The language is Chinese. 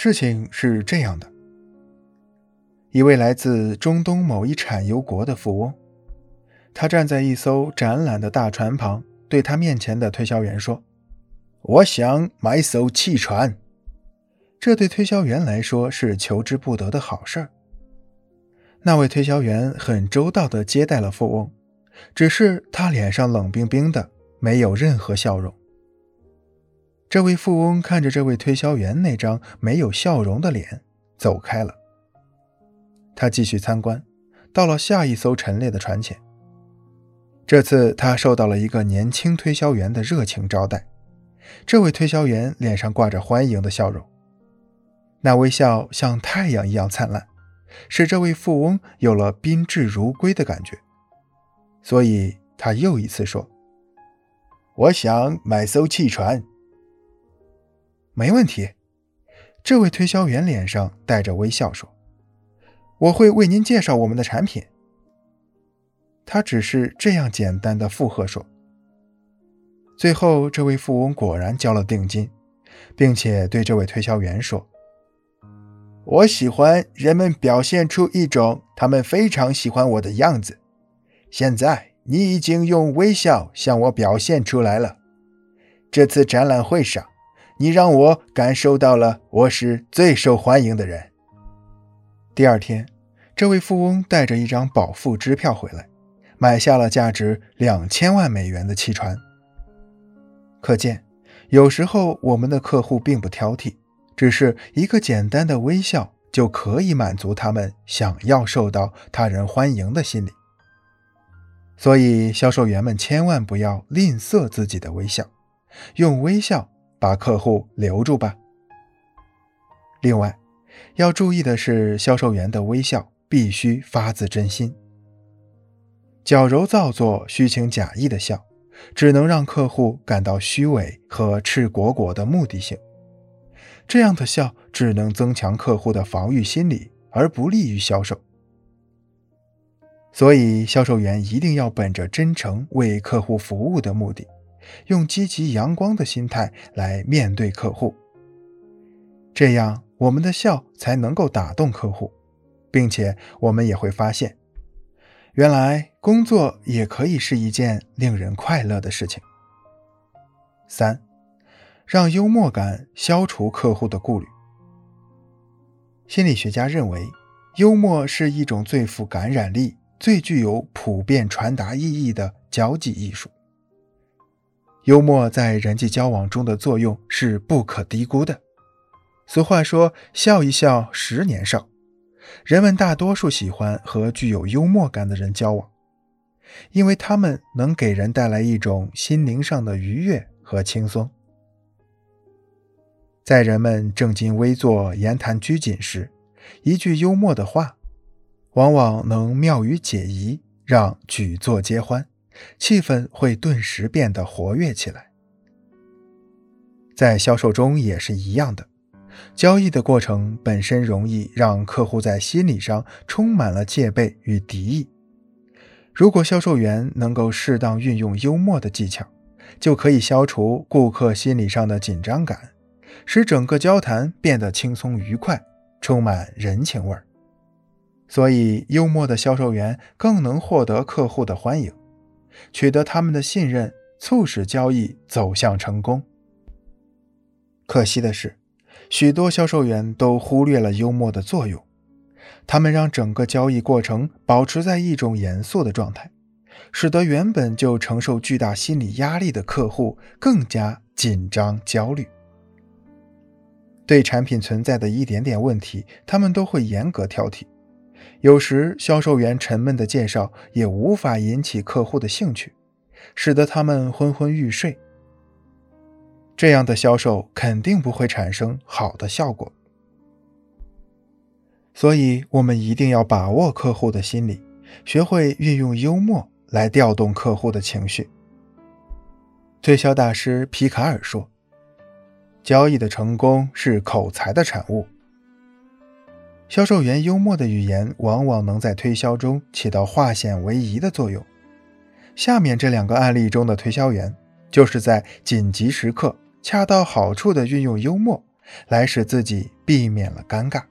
事情是这样的：一位来自中东某一产油国的富翁，他站在一艘展览的大船旁，对他面前的推销员说：“我想买艘汽船。”这对推销员来说是求之不得的好事儿。那位推销员很周到地接待了富翁，只是他脸上冷冰冰的，没有任何笑容。这位富翁看着这位推销员那张没有笑容的脸，走开了。他继续参观，到了下一艘陈列的船前。这次他受到了一个年轻推销员的热情招待，这位推销员脸上挂着欢迎的笑容，那微笑像太阳一样灿烂，使这位富翁有了宾至如归的感觉。所以他又一次说：“我想买艘汽船。”没问题，这位推销员脸上带着微笑说：“我会为您介绍我们的产品。”他只是这样简单的附和说。最后，这位富翁果然交了定金，并且对这位推销员说：“我喜欢人们表现出一种他们非常喜欢我的样子。现在你已经用微笑向我表现出来了。这次展览会上。”你让我感受到了我是最受欢迎的人。第二天，这位富翁带着一张保付支票回来，买下了价值两千万美元的汽船。可见，有时候我们的客户并不挑剔，只是一个简单的微笑就可以满足他们想要受到他人欢迎的心理。所以，销售员们千万不要吝啬自己的微笑，用微笑。把客户留住吧。另外，要注意的是，销售员的微笑必须发自真心。矫揉造作、虚情假意的笑，只能让客户感到虚伪和赤果果的目的性。这样的笑只能增强客户的防御心理，而不利于销售。所以，销售员一定要本着真诚为客户服务的目的。用积极阳光的心态来面对客户，这样我们的笑才能够打动客户，并且我们也会发现，原来工作也可以是一件令人快乐的事情。三，让幽默感消除客户的顾虑。心理学家认为，幽默是一种最富感染力、最具有普遍传达意义的交际艺术。幽默在人际交往中的作用是不可低估的。俗话说：“笑一笑，十年少。”人们大多数喜欢和具有幽默感的人交往，因为他们能给人带来一种心灵上的愉悦和轻松。在人们正襟危坐、言谈拘谨时，一句幽默的话，往往能妙语解疑，让举座皆欢。气氛会顿时变得活跃起来。在销售中也是一样的，交易的过程本身容易让客户在心理上充满了戒备与敌意。如果销售员能够适当运用幽默的技巧，就可以消除顾客心理上的紧张感，使整个交谈变得轻松愉快，充满人情味儿。所以，幽默的销售员更能获得客户的欢迎。取得他们的信任，促使交易走向成功。可惜的是，许多销售员都忽略了幽默的作用，他们让整个交易过程保持在一种严肃的状态，使得原本就承受巨大心理压力的客户更加紧张焦虑。对产品存在的一点点问题，他们都会严格挑剔。有时，销售员沉闷的介绍也无法引起客户的兴趣，使得他们昏昏欲睡。这样的销售肯定不会产生好的效果。所以，我们一定要把握客户的心理，学会运用幽默来调动客户的情绪。推销大师皮卡尔说：“交易的成功是口才的产物。”销售员幽默的语言往往能在推销中起到化险为夷的作用。下面这两个案例中的推销员，就是在紧急时刻恰到好处地运用幽默，来使自己避免了尴尬。